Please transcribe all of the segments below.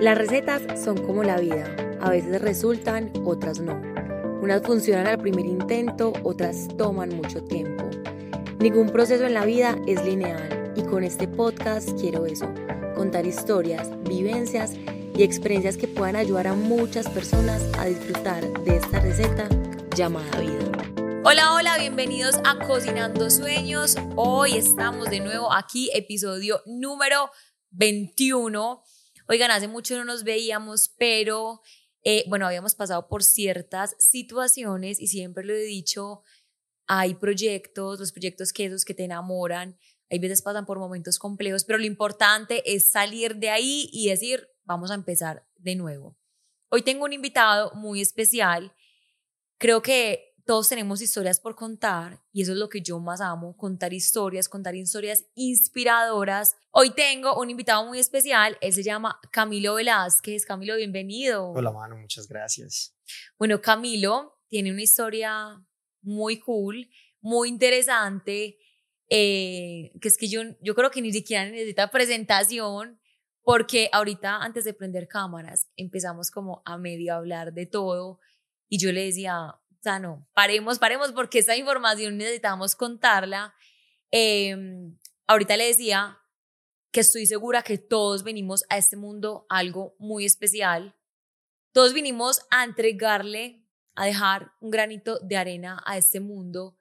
Las recetas son como la vida, a veces resultan, otras no. Unas funcionan al primer intento, otras toman mucho tiempo. Ningún proceso en la vida es lineal y con este podcast quiero eso, contar historias, vivencias y experiencias que puedan ayudar a muchas personas a disfrutar de esta receta llamada vida. Hola, hola, bienvenidos a Cocinando Sueños. Hoy estamos de nuevo aquí, episodio número 21. Oigan, hace mucho no nos veíamos, pero eh, bueno, habíamos pasado por ciertas situaciones y siempre lo he dicho, hay proyectos, los proyectos que esos que te enamoran, hay veces pasan por momentos complejos, pero lo importante es salir de ahí y decir, vamos a empezar de nuevo. Hoy tengo un invitado muy especial. Creo que todos tenemos historias por contar y eso es lo que yo más amo, contar historias, contar historias inspiradoras. Hoy tengo un invitado muy especial, él se llama Camilo Velázquez. Camilo, bienvenido. Hola, mano, muchas gracias. Bueno, Camilo tiene una historia muy cool, muy interesante, eh, que es que yo, yo creo que ni siquiera necesita presentación, porque ahorita antes de prender cámaras empezamos como a medio hablar de todo y yo le decía, o sea, no, paremos, paremos, porque esta información necesitamos contarla. Em, ahorita le decía que estoy segura que todos venimos a este mundo algo muy especial. Todos vinimos a entregarle, a dejar un granito de arena a este mundo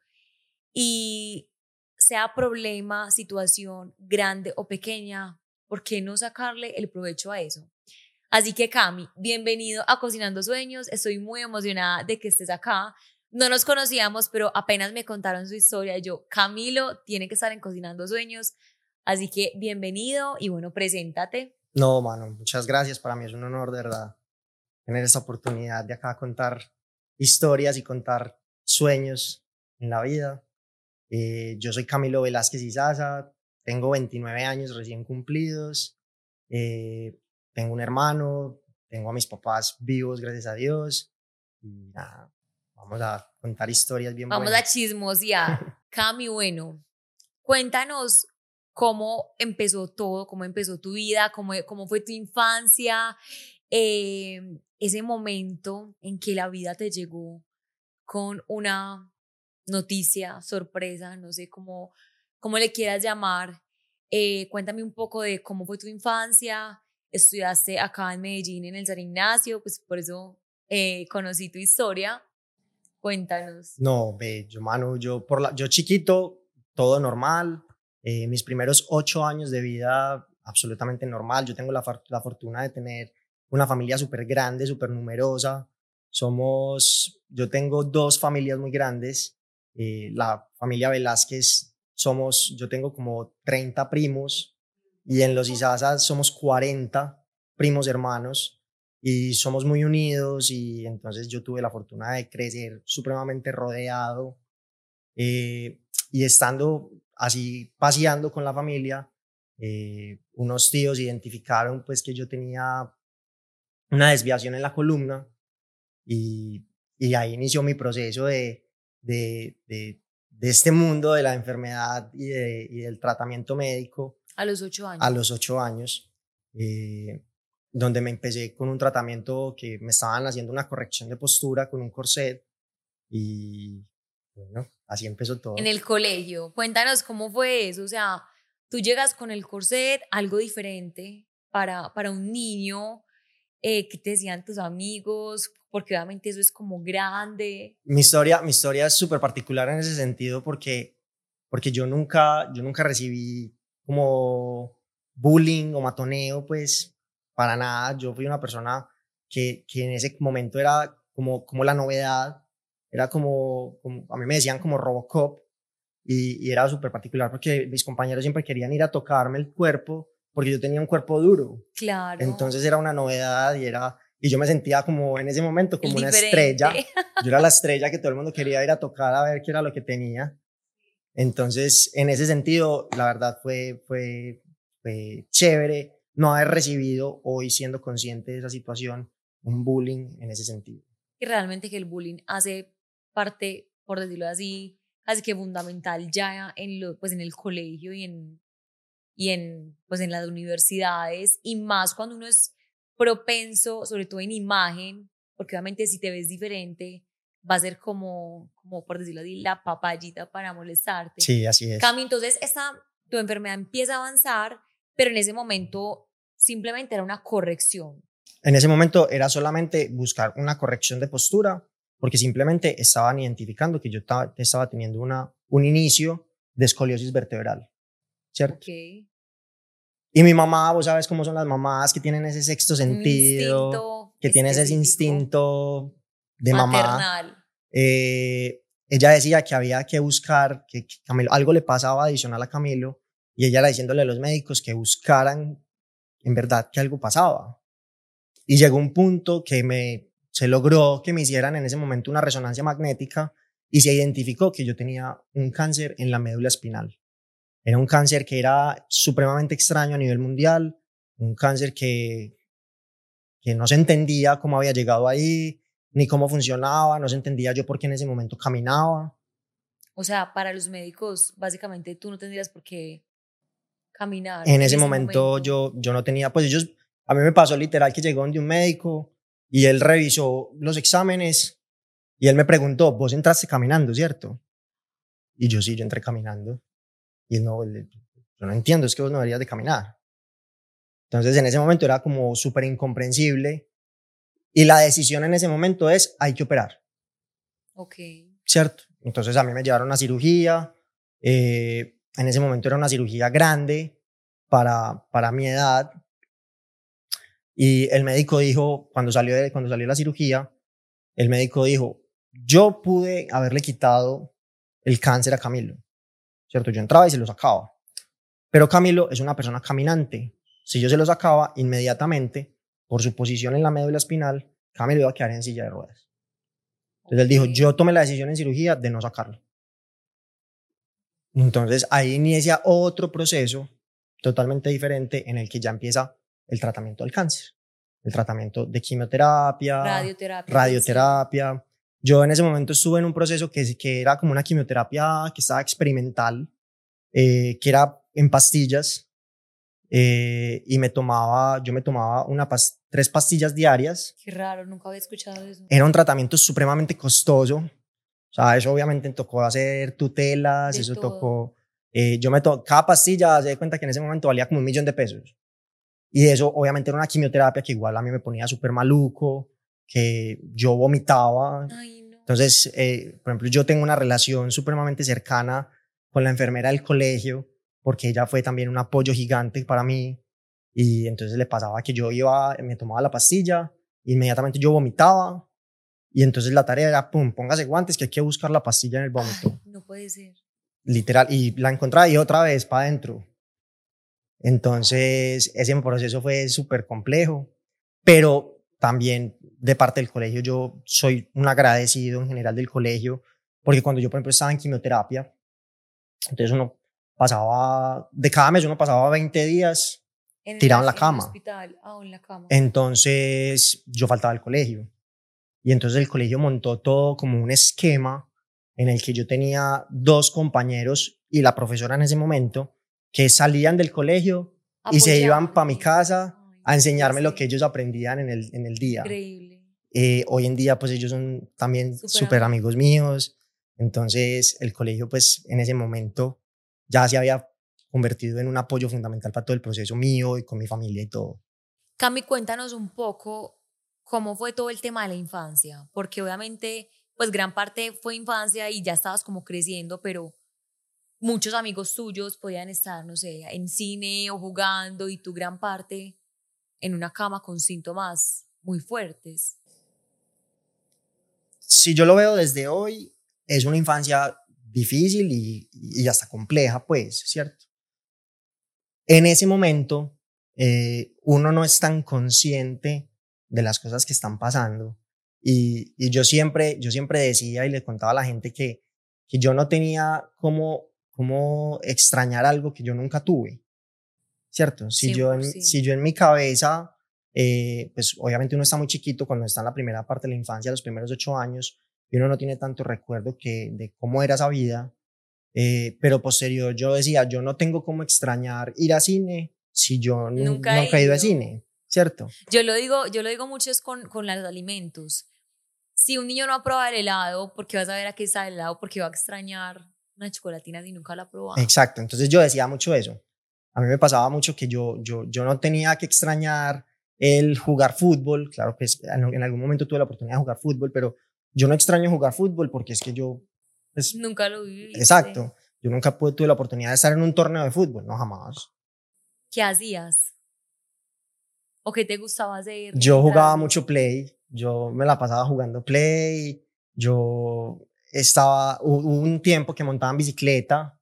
y sea problema, situación grande o pequeña, ¿por qué no sacarle el provecho a eso? Así que Cami, bienvenido a Cocinando Sueños. Estoy muy emocionada de que estés acá. No nos conocíamos, pero apenas me contaron su historia. Yo, Camilo, tiene que estar en Cocinando Sueños. Así que bienvenido y bueno, preséntate. No, mano, muchas gracias. Para mí es un honor, de verdad, tener esta oportunidad de acá contar historias y contar sueños en la vida. Eh, yo soy Camilo Velázquez Izaza, tengo 29 años recién cumplidos. Eh, tengo un hermano, tengo a mis papás vivos, gracias a Dios. Y nada, vamos a contar historias bien Vamos a chismosear. Cami, bueno, cuéntanos cómo empezó todo, cómo empezó tu vida, cómo, cómo fue tu infancia, eh, ese momento en que la vida te llegó con una noticia, sorpresa, no sé cómo, cómo le quieras llamar. Eh, cuéntame un poco de cómo fue tu infancia, estudiaste acá en Medellín en el San Ignacio, pues por eso eh, conocí tu historia. Cuéntanos. No, ve, yo, mano, yo, por la, yo chiquito, todo normal. Eh, mis primeros ocho años de vida, absolutamente normal. Yo tengo la, la fortuna de tener una familia súper grande, súper numerosa. Somos, yo tengo dos familias muy grandes. Eh, la familia Velázquez, somos, yo tengo como 30 primos, y en los Isazas somos 40 primos hermanos y somos muy unidos y entonces yo tuve la fortuna de crecer supremamente rodeado eh, y estando así paseando con la familia, eh, unos tíos identificaron pues que yo tenía una desviación en la columna y, y ahí inició mi proceso de, de, de, de, este mundo de la enfermedad y, y del tratamiento médico a los ocho años. A los ocho años, eh, donde me empecé con un tratamiento que me estaban haciendo una corrección de postura con un corset y bueno, así empezó todo. En el colegio, cuéntanos cómo fue eso, o sea, tú llegas con el corset, algo diferente para, para un niño, eh, ¿qué te decían tus amigos? Porque obviamente eso es como grande. Mi historia, mi historia es súper particular en ese sentido porque, porque yo, nunca, yo nunca recibí como bullying o matoneo, pues para nada. Yo fui una persona que, que en ese momento era como, como la novedad, era como, a mí me decían como Robocop y, y era súper particular porque mis compañeros siempre querían ir a tocarme el cuerpo porque yo tenía un cuerpo duro. Claro. Entonces era una novedad y era y yo me sentía como en ese momento como una estrella. Yo era la estrella que todo el mundo quería ir a tocar a ver qué era lo que tenía. Entonces, en ese sentido, la verdad fue, fue, fue chévere no haber recibido hoy siendo consciente de esa situación un bullying en ese sentido. Y realmente que el bullying hace parte, por decirlo así, casi que fundamental ya en, lo, pues en el colegio y en, y en, pues en las universidades, y más cuando uno es propenso, sobre todo en imagen, porque obviamente si te ves diferente, va a ser como, como por decirlo así, la papayita para molestarte. Sí, así es. Cami, entonces esta, tu enfermedad empieza a avanzar, pero en ese momento simplemente era una corrección. En ese momento era solamente buscar una corrección de postura, porque simplemente estaban identificando que yo estaba, estaba teniendo una, un inicio de escoliosis vertebral, ¿cierto? Okay. Y mi mamá, vos sabes cómo son las mamás que tienen ese sexto sentido, que tienen ese instinto de maternal. mamá. Eh, ella decía que había que buscar, que, Camilo, algo le pasaba adicional a Camilo, y ella era diciéndole a los médicos que buscaran en verdad que algo pasaba. Y llegó un punto que se logró que me hicieran en ese momento una resonancia magnética y se identificó que yo tenía un cáncer en la médula espinal. Era un cáncer que era supremamente extraño a nivel mundial, un cáncer que, que no se entendía cómo había llegado ahí, ni cómo funcionaba, no se entendía yo por qué en ese momento caminaba. O sea, para los médicos, básicamente tú no tendrías por qué caminar. En, ese, momento, Yo, yo no tenía, pues ellos, a mí me pasó literal que llegó de un médico y él revisó los exámenes y él me preguntó, vos entraste caminando, ¿cierto? Y yo sí, yo entré caminando. Y él no, yo no entiendo, es que vos no deberías de caminar. Entonces en ese momento era como súper incomprensible y la decisión en ese momento es, hay que operar. Ok. ¿Cierto? Entonces a mí me llevaron a cirugía. Eh, en ese momento era una cirugía grande para, para mi edad. Y el médico dijo, cuando salió, de, cuando salió la cirugía, el médico dijo, yo pude haberle quitado el cáncer a Camilo. ¿Cierto? Yo entraba y se lo sacaba. Pero Camilo es una persona caminante. Si yo se lo sacaba inmediatamente, por su posición en la médula espinal, Camilo iba a quedar en silla de ruedas. Entonces él dijo, yo tomé la decisión en cirugía de no sacarlo. Entonces ahí inicia otro proceso totalmente diferente en el que ya empieza el tratamiento del cáncer, el tratamiento de quimioterapia, radioterapia. radioterapia. Yo en ese momento estuve en un proceso que, que era como una quimioterapia que estaba experimental, eh, que era en pastillas, eh, y me tomaba, yo me tomaba una tres pastillas diarias. Qué raro, nunca había escuchado eso. Era un tratamiento supremamente costoso. O sea, eso obviamente tocó hacer tutelas, De eso todo. tocó. eh, yo me to cada pastilla, se da cuenta que en ese momento valía como un millón de pesos. Y eso obviamente era una quimioterapia que igual a mí me ponía súper maluco, que yo vomitaba. Ay, no. Entonces, eh, por ejemplo, yo tengo una relación supremamente cercana con la enfermera del colegio, porque ella fue también un apoyo gigante para mí. Y entonces le pasaba que yo iba, me tomaba la pastilla, inmediatamente yo vomitaba. Y entonces la tarea era, pum, póngase guantes que hay que buscar la pastilla en el vómito. Ay, no puede ser. Literal. Y la encontraba y otra vez para adentro. Entonces, ese proceso fue súper complejo. Pero también de parte del colegio, yo soy un agradecido en general del colegio, porque cuando yo, por ejemplo, estaba en quimioterapia, entonces uno pasaba, de cada mes uno pasaba 20 días En Tirado en la el cama. hospital. Ah, en la cama. Entonces yo faltaba al colegio. Y entonces el colegio montó todo como un esquema en el que yo tenía dos compañeros y la profesora en ese momento que salían del colegio y se iban para mi casa a enseñarme lo que ellos aprendían en el, en el día. Increíble. Eh, hoy en día pues ellos son también súper amigos míos. Entonces el colegio pues en ese momento ya se había convertido en un apoyo fundamental para todo el proceso mío y con mi familia y todo. Cami, cuéntanos un poco cómo fue todo el tema de la infancia, porque obviamente, pues gran parte fue infancia y ya estabas como creciendo, pero muchos amigos tuyos podían estar, no sé, en cine o jugando y tú gran parte en una cama con síntomas muy fuertes. si yo lo veo desde hoy, es una infancia difícil y, y hasta compleja, pues, ¿cierto? En ese momento, eh, uno no es tan consciente de las cosas que están pasando. Y, y yo, siempre, yo siempre decía y le contaba a la gente que, que yo no tenía cómo, cómo extrañar algo que yo nunca tuve, ¿cierto? Si, yo en, 100%. si yo en mi cabeza eh, pues obviamente uno está muy chiquito cuando está en la primera parte de la infancia, los primeros ocho años, y uno no tiene tanto recuerdo que, de cómo era esa vida. Eh, pero posterior yo decía, yo no tengo cómo extrañar ir a cine si yo nu- Nunca he nunca he ido a cine. ¿cierto? Yo lo digo, yo lo digo mucho es con, con los alimentos. Si un niño no aprueba el helado, ¿por qué vas a ver a qué sabe el helado? Porque va a extrañar una chocolatina si nunca la ha probado. Exacto, entonces yo decía mucho eso. A mí me pasaba mucho que yo, yo, yo no tenía que extrañar el jugar fútbol. Claro que en algún momento tuve la oportunidad de jugar fútbol, pero yo no extraño jugar fútbol porque es que yo... Pues, nunca lo viví. Exacto. Yo nunca tuve la oportunidad de estar en un torneo de fútbol, no jamás. ¿Qué hacías? ¿O qué te gustaba hacer? Yo jugaba mucho play, yo me la pasaba jugando play, yo estaba, hubo un tiempo que montaba en bicicleta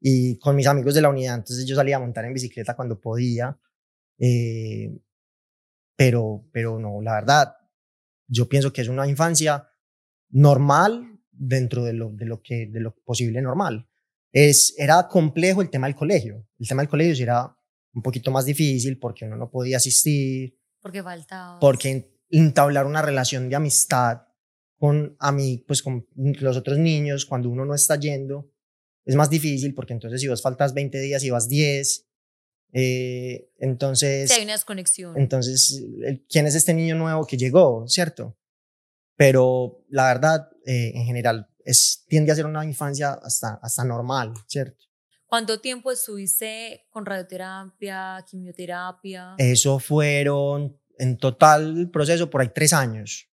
y con mis amigos de la unidad, entonces yo salía a montar en bicicleta cuando podía, eh, pero, pero no, la verdad, yo pienso que es una infancia normal dentro de lo, de lo, que, de lo posible normal. Es, era complejo el tema del colegio, el tema del colegio era un poquito más difícil porque uno no podía asistir. Porque faltaba. Porque entablar una relación de amistad con, a mí, pues con los otros niños cuando uno no está yendo es más difícil porque entonces si vos faltas 20 días y vas 10, eh, entonces... Sí, hay una desconexión. Entonces, ¿quién es este niño nuevo que llegó, cierto? Pero la verdad, eh, en general, es, tiende a ser una infancia hasta, hasta normal, ¿cierto? ¿Cuánto tiempo estuviste con radioterapia, quimioterapia? Eso fueron en total el proceso por ahí tres años.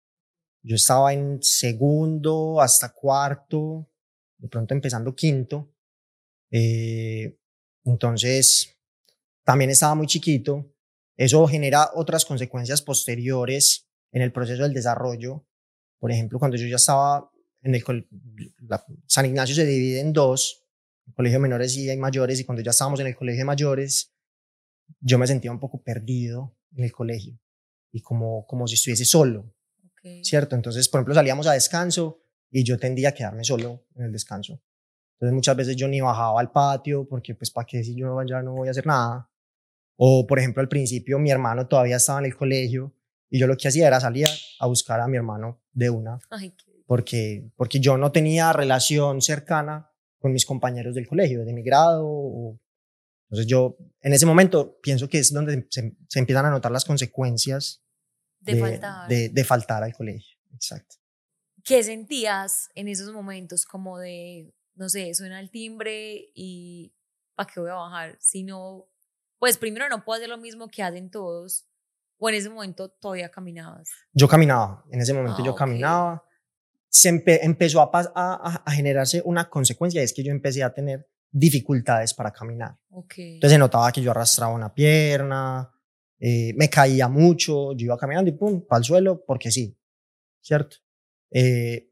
Yo estaba en segundo hasta cuarto, de pronto empezando quinto. Eh, entonces, también estaba muy chiquito. Eso genera otras consecuencias posteriores en el proceso del desarrollo. Por ejemplo, cuando yo ya estaba en el... San Ignacio se divide en dos el colegio de menores y hay mayores, y cuando ya estábamos en el colegio de mayores, yo me sentía un poco perdido en el colegio y como, como si estuviese solo, ¿cierto? Entonces, por ejemplo, salíamos a descanso y yo tendía a quedarme solo en el descanso. Entonces, muchas veces yo ni bajaba al patio porque, pues, ¿para qué si yo ya no voy a hacer nada? O, por ejemplo, al principio mi hermano todavía estaba en el colegio y yo lo que hacía era salir a buscar a mi hermano de una. porque, porque yo no tenía relación cercana con mis compañeros del colegio, de mi grado. entonces yo en ese momento pienso que es donde se, empiezan a notar las consecuencias de, faltar. De, faltar al colegio. Exacto. ¿Qué sentías en esos momentos como de, no sé, suena el timbre y ¿para qué voy a bajar? Si no, pues primero no puedo hacer lo mismo que hacen todos. ¿O en ese momento todavía caminabas? Yo caminaba, en ese momento yo ah, caminaba se empezó a, a, generarse una consecuencia, es que yo empecé a tener dificultades para caminar. Entonces se notaba que yo arrastraba una pierna, eh, me caía mucho, yo iba caminando y pum, para el suelo, porque sí, ¿cierto? Eh,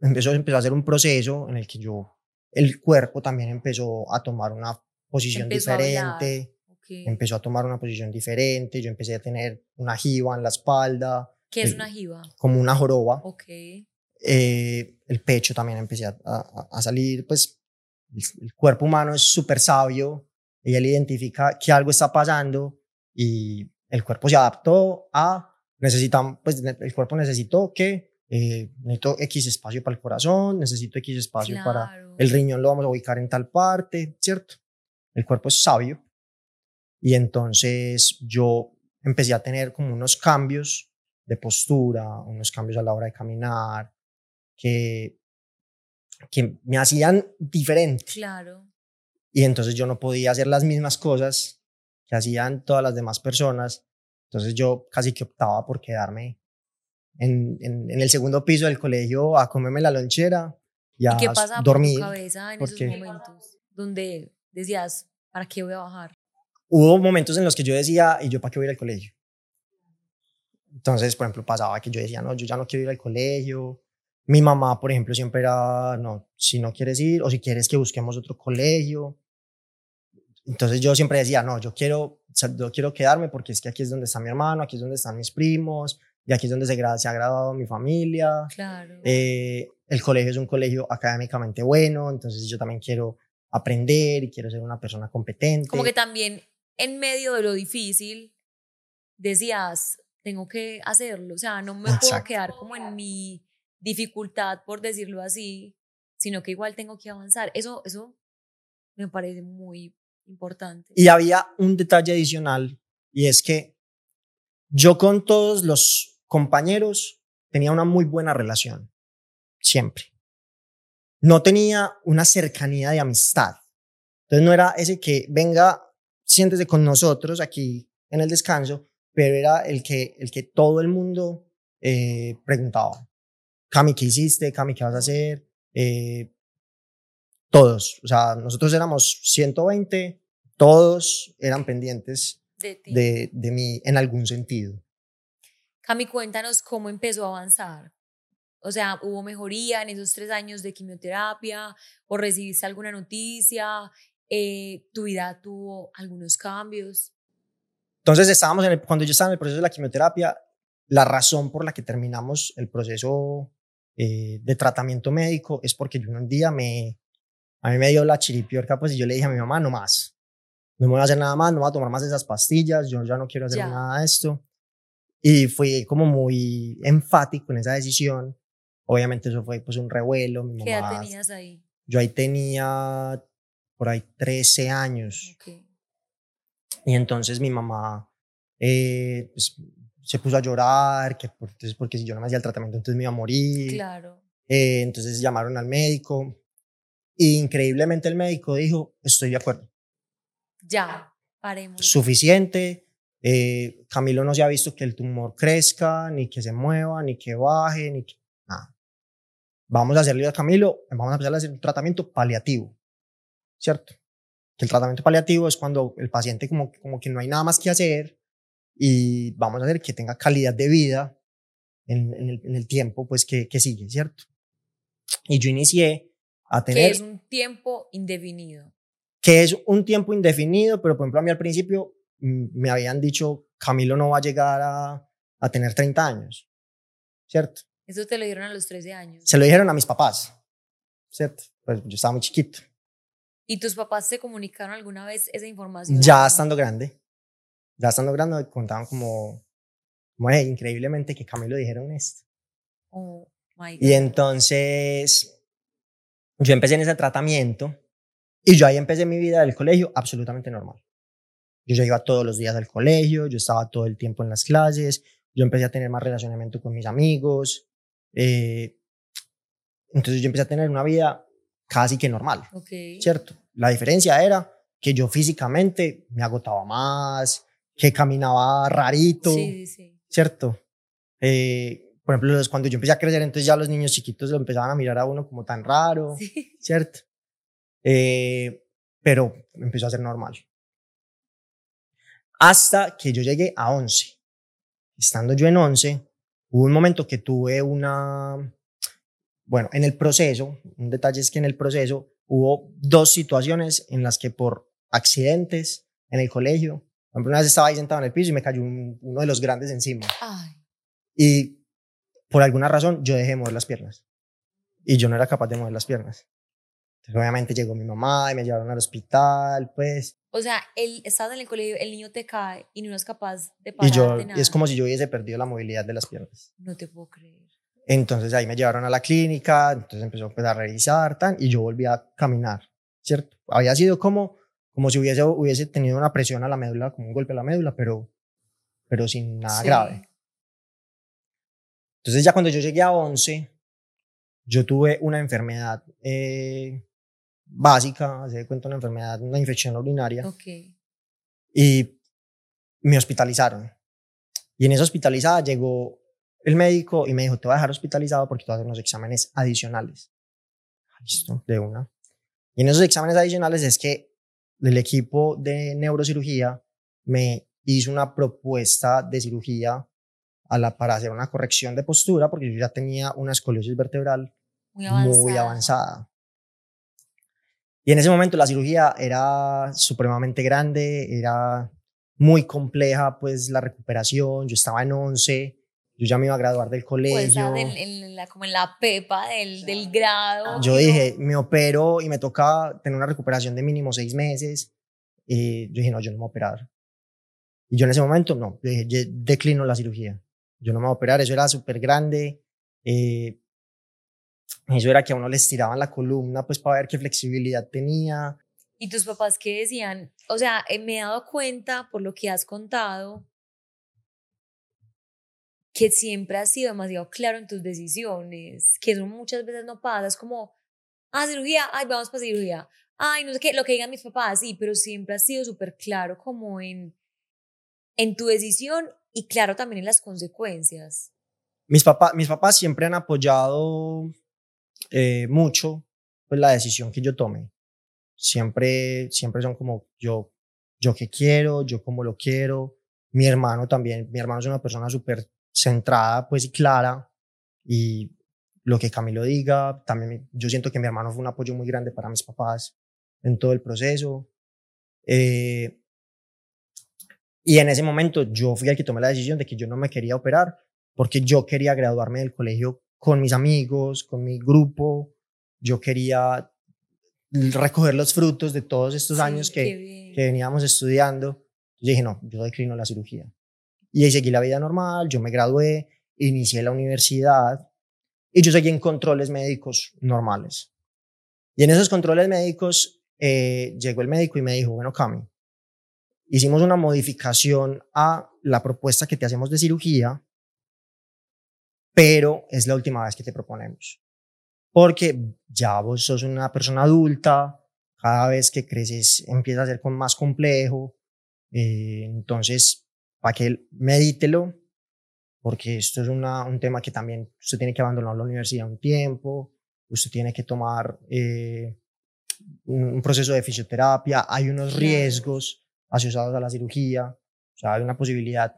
empezó, empezó a hacer un proceso en el que yo, el cuerpo también empezó a tomar una posición diferente, empezó a tomar una posición diferente, yo empecé a tener una jiba en la espalda. ¿Qué es una jiba? Como una joroba. Ok. Eh, el pecho también empecé a, a, salir, pues el, cuerpo humano es súper sabio y él identifica que algo está pasando y el cuerpo se adaptó a, necesitan, pues el cuerpo necesitó que eh, necesito X espacio para el corazón, necesito X espacio para el riñón, lo vamos a ubicar en tal parte, ¿cierto? El cuerpo es sabio. Y entonces yo empecé a tener como unos cambios de postura, unos cambios a la hora de caminar, que, que me hacían diferente. Claro. Y entonces yo no podía hacer las mismas cosas que hacían todas las demás personas. Entonces yo casi que optaba por quedarme en, en, el segundo piso del colegio a comerme la lonchera y a qué pasa dormir. Por tu cabeza en esos momentos donde decías, ¿para qué voy a bajar? Hubo momentos en los que yo decía, ¿y yo para qué voy a ir al colegio? Entonces, por ejemplo, pasaba que yo decía, no, yo ya no quiero ir al colegio, mi mamá, por ejemplo, siempre era, no, si no quieres ir o si quieres que busquemos otro colegio. Entonces yo siempre decía, no, yo quiero, yo quiero quedarme porque es que aquí es donde está mi hermano, aquí es donde están mis primos, y aquí es donde se, se ha graduado mi familia. Claro. Eh, el colegio es un colegio académicamente bueno, entonces yo también quiero aprender y quiero ser una persona competente. Como que también en medio de lo difícil decías, tengo que hacerlo, o sea, no me puedo quedar como en mi dificultad, por decirlo así, sino que igual tengo que avanzar. Eso, eso me parece muy importante. Y había un detalle adicional y es que Yo con todos los compañeros tenía una muy buena relación, siempre. No tenía una cercanía de amistad. Entonces no era ese que venga, siéntese con nosotros aquí en el descanso, pero era el que, el que todo el mundo eh, preguntaba. Cami, ¿qué hiciste? Cami, ¿qué vas a hacer? Eh, todos, o sea, nosotros éramos 120, todos eran pendientes De ti. de, de mí en algún sentido. Cami, cuéntanos cómo empezó a avanzar. O sea, ¿hubo mejoría en esos tres años de quimioterapia? ¿O recibiste alguna noticia? Eh, ¿Tu vida tuvo algunos cambios? Entonces, estábamos en el- cuando yo estaba en el proceso de la quimioterapia, la razón por la que terminamos el proceso eh, de tratamiento médico es porque yo un día me, a mí me dio la chiripiorca, pues y yo le dije a mi mamá, no más, no me voy a hacer nada más, no voy a tomar más esas pastillas, yo ya no quiero hacer Ya. nada de esto. Y fui como muy enfático en esa decisión. Obviamente eso fue pues un revuelo. Mi ¿Qué edad mamá, tenías ahí? Yo ahí tenía por ahí 13 años. Ok. Y entonces mi mamá eh, pues, se puso a llorar, que por- entonces, porque si yo no me hacía el tratamiento entonces me iba a morir. Claro. Eh, entonces llamaron al médico y increíblemente el médico dijo, estoy de acuerdo, Ya, paremos. suficiente. eh, Camilo no se ha visto que el tumor crezca, ni que se mueva, ni que baje, ni que nada. Vamos a hacerle a Camilo, vamos a empezar a hacer un tratamiento paliativo, ¿cierto? Que el tratamiento paliativo es cuando el paciente como, como que no hay nada más que hacer y vamos a hacer que tenga calidad de vida en, en el, en el tiempo pues que, que sigue, ¿cierto? Y yo inicié a Que tener es un tiempo indefinido. que es un tiempo indefinido, pero por ejemplo a mí al principio mm, me habían dicho, Camilo no va a llegar a, a tener 30 años, ¿cierto? Eso te lo dieron a los 13 años. Se lo dijeron a mis papás, ¿cierto? Pues yo estaba muy chiquito, ¿Y tus papás te comunicaron alguna vez esa información? ya estando grande, ya estando grande me contaban como, como "Hey, increíblemente que Camilo dijeron esto. Oh, my Y God. entonces yo empecé en ese tratamiento y yo ahí empecé mi vida del colegio absolutamente normal. Yo ya iba todos los días al colegio, yo estaba todo el tiempo en las clases, yo empecé a tener más relacionamiento con mis amigos. eh, entonces yo empecé a tener una vida casi que normal, Ok. ¿cierto? La diferencia era que yo físicamente me agotaba más, que caminaba rarito. Sí, sí. ¿cierto? Eh, por ejemplo, cuando yo empecé a crecer, entonces ya los niños chiquitos lo empezaban a mirar a uno como tan raro, Sí. ¿cierto? Eh, pero empezó a ser normal. Hasta que yo llegué a 11. Estando yo en 11, hubo un momento que tuve una... Bueno, en el proceso, un detalle es que en el proceso hubo dos situaciones en las que por accidentes en el colegio, por ejemplo, una vez estaba ahí sentado en el piso y me cayó un- uno de los grandes encima. Ay, Y por alguna razón yo dejé de mover las piernas. Y yo no era capaz de mover las piernas. Entonces, obviamente llegó mi mamá y me llevaron al hospital, pues. o sea, él, estás en el colegio, el niño te cae y no eres capaz de Y pararte yo, nada. y es como si yo hubiese perdido la movilidad de las piernas. No te puedo creer. Entonces ahí me llevaron a la clínica, entonces empezó pues, a revisar, tan, y yo volví a caminar, ¿cierto? Había sido como, como si hubiese, hubiese tenido una presión a la médula, como un golpe a la médula, pero, pero sin nada Sí. grave. Entonces ya cuando yo llegué a 11, yo tuve una enfermedad eh, básica, se de cuenta una enfermedad, una infección urinaria, Ok. y me hospitalizaron. Y en esa hospitalizada llegó el médico y me dijo, te voy a dejar hospitalizado porque te voy a hacer unos exámenes adicionales. Ah, Listo, de una. Y en esos exámenes adicionales es que el equipo de neurocirugía me hizo una propuesta de cirugía a la, para hacer una corrección de postura porque yo ya tenía una escoliosis vertebral Muy avanzada. muy avanzada. Y en ese momento la cirugía era supremamente grande, era muy compleja, pues la recuperación, yo estaba en 11, yo ya me iba a graduar del Pues colegio. estás en, en la, como en la pepa del, del grado. yo ¿no? dije, me opero y me toca tener una recuperación de mínimo seis meses. Y yo dije, no, yo no me voy a operar. Y yo en ese momento, no, yo dije, yo declino la cirugía. Yo no me voy a operar, eso era súper grande. eh, eso era que a uno le estiraban la columna, pues para ver qué flexibilidad tenía. ¿Y tus papás qué decían? O sea, eh, me he dado cuenta por lo que has contado que siempre has sido demasiado claro en tus decisiones, que eso muchas veces no pasa, es como, ah, cirugía, ay, vamos para cirugía, ay, no sé qué, lo que digan mis papás, sí, pero siempre has sido súper claro como en, en tu decisión y claro también en las consecuencias. Mis, papás mis papás siempre han apoyado eh, mucho pues, la decisión que yo tome. Siempre, siempre son como yo, yo que quiero, yo como lo quiero. Mi hermano también, mi hermano es una persona súper centrada pues y clara y lo que Camilo diga, también yo siento que mi hermano fue un apoyo muy grande para mis papás en todo el proceso. Eh, y en ese momento yo fui el que tomé la decisión de que yo no me quería operar porque yo quería graduarme del colegio con mis amigos, con mi grupo, yo quería recoger los frutos de todos estos años que, que veníamos estudiando. Yo dije, no, yo declino la cirugía. Y ahí seguí la vida normal, yo me gradué, inicié la universidad y yo seguí en controles médicos normales. Y en esos controles médicos eh, llegó el médico y me dijo, bueno, Cami, hicimos una modificación a la propuesta que te hacemos de cirugía, pero es la última vez que te proponemos. Porque ya vos sos una persona adulta, cada vez que creces empieza a ser más complejo, eh, entonces para que medítelo, porque esto es una, un tema que también usted tiene que abandonar la universidad un tiempo, usted tiene que tomar eh, un, proceso de fisioterapia, hay unos riesgos asociados a la cirugía, o sea, hay una posibilidad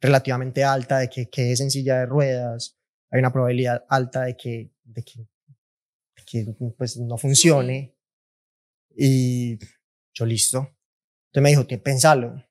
relativamente alta de que quede en silla de ruedas, hay una probabilidad alta de que, de que, que pues, no funcione. Y yo listo. Entonces me dijo, pensalo.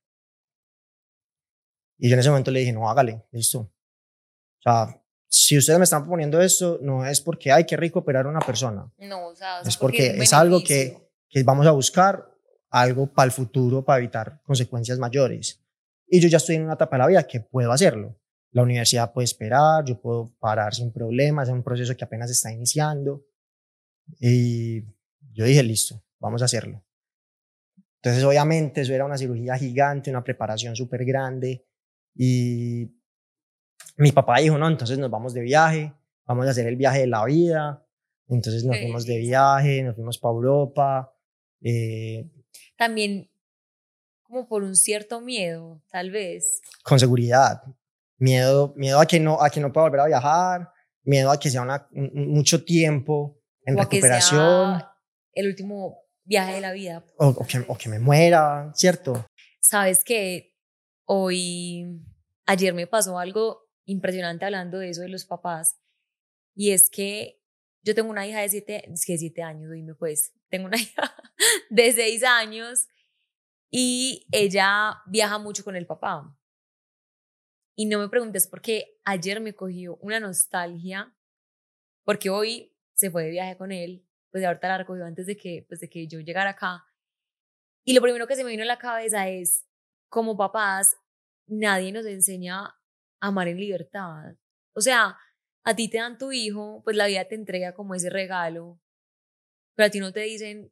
Y yo en ese momento le dije, no, hágale, listo. O sea, si ustedes me están proponiendo esto, no es porque, ay, qué rico operar a una persona. No, o sea, es porque, es, algo que, que vamos a buscar, algo para el futuro, para evitar consecuencias mayores. Y yo ya estoy en una etapa de la vida que puedo hacerlo. La universidad puede esperar, yo puedo parar sin problemas, es un proceso que apenas está iniciando. Y yo dije, listo, vamos a hacerlo. Entonces, obviamente, eso era una cirugía gigante, una preparación súper grande. Y mi papá dijo, no, entonces nos vamos de viaje, vamos a hacer el viaje de la vida. Entonces nos fuimos de viaje, nos fuimos para Europa. Eh, También como por un cierto miedo, tal vez. Con seguridad. Miedo, miedo a, que no, a que no pueda volver a viajar, miedo a que sea una, mucho tiempo en recuperación. el último viaje de la vida. O, que, o que me muera, ¿cierto? Sabes que hoy, ayer me pasó algo impresionante hablando de eso de los papás, y es que yo tengo una hija de siete, siete años, dime pues, tengo una hija de seis años y ella viaja mucho con el papá. Y no me preguntes por qué ayer me cogió una nostalgia, porque hoy se fue de viaje con él, pues ahorita la recogió antes de que, pues de que yo llegara acá. Y lo primero que se me vino a la cabeza es, como papás, nadie nos enseña a amar en libertad. O sea, a ti te dan tu hijo, pues la vida te entrega como ese regalo, pero a ti no te dicen,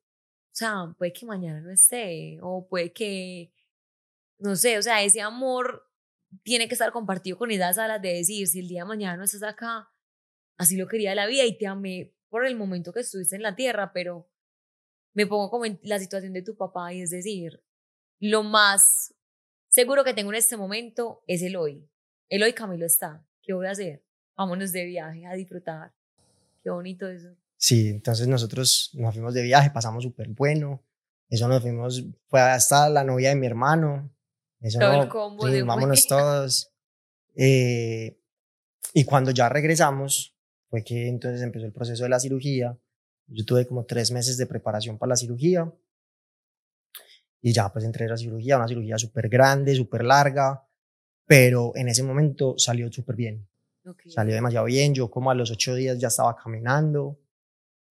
sea, puede que mañana no esté, o puede que, no sé, o sea, ese amor tiene que estar compartido con esas alas de decir, si el día de mañana no estás acá, así lo quería la vida y te amé por el momento que estuviste en la tierra, pero me pongo como en la situación de tu papá y es decir, lo más seguro que tengo en este momento es el hoy. El hoy Camilo está. ¿Qué voy a hacer? Vámonos de viaje a disfrutar. Qué bonito eso. Sí, entonces nosotros nos fuimos de viaje, pasamos súper bueno. Eso nos fuimos, fue hasta la novia de mi hermano. Eso Todo el combo sí, vámonos todos. Eh, y cuando ya regresamos, fue que entonces empezó el proceso de la cirugía. Yo tuve como tres meses de preparación para la cirugía. Y ya pues entré a la cirugía, una cirugía súper grande, súper larga, pero en ese momento salió súper bien. Salió demasiado bien, yo como a los ocho días ya estaba caminando.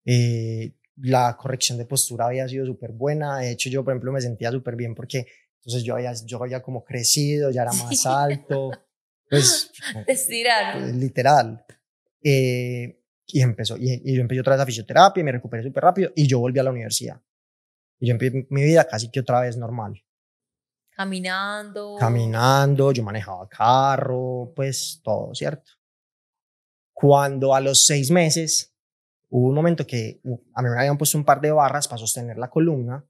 Eh, la corrección de postura había sido súper buena. De hecho, yo, por ejemplo, me sentía súper bien porque entonces yo había, yo había como crecido, ya era más alto. Pues, Estirar. Literal. Eh, y empezó, y, y, yo empecé otra vez a fisioterapia y me recuperé súper rápido y yo volví a la universidad. Y yo empecé mi vida casi que otra vez normal. Caminando. Caminando, yo manejaba carro, pues todo, ¿cierto? Cuando a los seis meses hubo un momento que a mí me habían puesto un par de barras para sostener la columna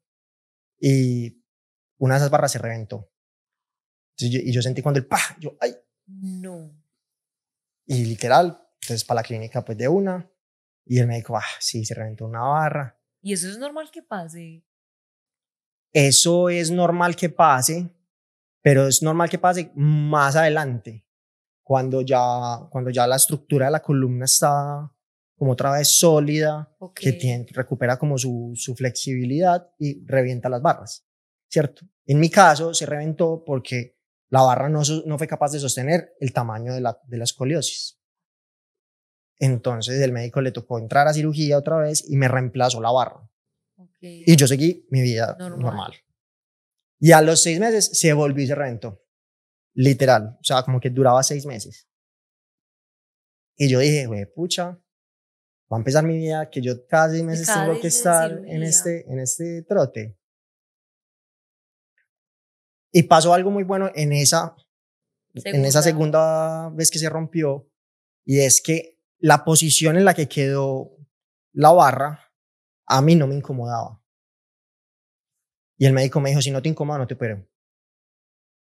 y una de esas barras se reventó. y yo sentí cuando el pa, yo, ay. No. Y literal, entonces para la clínica pues de una. Y el médico, ah, sí, se reventó una barra. ¿Y eso es normal que pase? Eso es normal que pase, pero es normal que pase más adelante, cuando ya, cuando ya la estructura de la columna está como otra vez sólida, que tiene, recupera como su, su flexibilidad y revienta las barras, ¿cierto? En mi caso se reventó porque la barra no, no fue capaz de sostener el tamaño de la, de la escoliosis. Entonces el médico le tocó entrar a cirugía otra vez y me reemplazó la barra. Y yo seguí mi vida normal. Y a los seis meses se volvió y se reventó. Literal. O sea, como que duraba seis meses. Y yo dije, güey, pucha, va a empezar mi vida que yo cada seis meses tengo que estar en este, en este trote. Y pasó algo muy bueno en esa, en esa segunda vez que se rompió. Y es que la posición en la que quedó la barra a mí no me incomodaba. Y el médico me dijo, si no te incomoda, no te opero.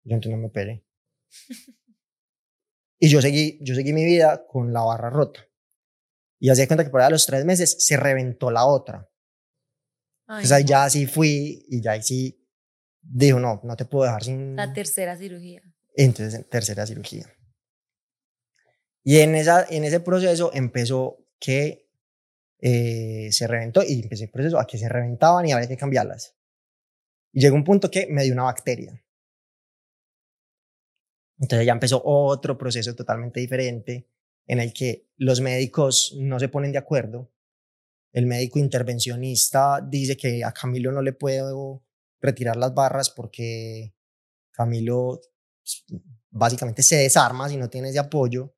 Yo entonces no me operé. y yo seguí, yo seguí mi vida con la barra rota. Y hacía cuenta que por ahí a los tres meses se reventó la otra. Entonces ahí ya así fui y ya sí dijo, no, no te puedo dejar sin... La tercera cirugía. Entonces, tercera cirugía. Y en, esa, en ese proceso empezó que eh, se reventó y empecé el proceso a que se reventaban y había que cambiarlas. Y llegó un punto que me dio una bacteria. Entonces ya empezó otro proceso totalmente diferente en el que los médicos no se ponen de acuerdo. El médico intervencionista dice que a Camilo no le puedo retirar las barras porque Camilo pues, básicamente se desarma si no tiene ese apoyo,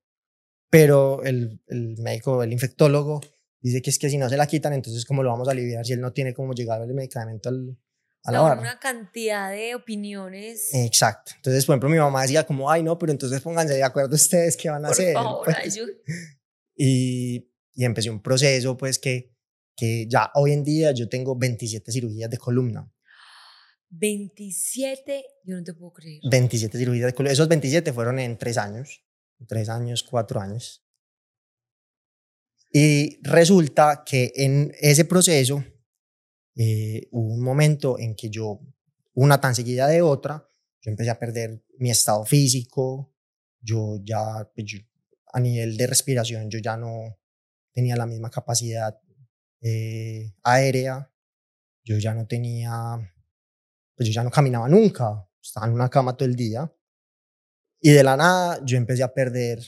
pero el, el médico, el infectólogo, dice que es que si no se la quitan, entonces cómo lo vamos a aliviar si él no tiene cómo llegar el medicamento al, a la barra. Una cantidad de opiniones. Exacto. Entonces, por ejemplo, mi mamá decía como, ay, no, pero entonces pónganse de acuerdo ustedes qué van a hacer. Favor, pues, y, y empecé un proceso, pues, que, que ya hoy en día yo tengo 27 cirugías de columna. 27, yo no te puedo creer. 27 cirugías de columna. Esos 27 fueron en tres años, tres años, cuatro años. Y resulta que en ese proceso eh, hubo un momento en que yo, una tan seguida de otra, yo empecé a perder mi estado físico, yo ya, pues, a nivel de respiración, yo ya no tenía la misma capacidad eh, aérea, yo ya no tenía, pues yo ya no caminaba nunca, estaba en una cama todo el día. Y de la nada yo empecé a perder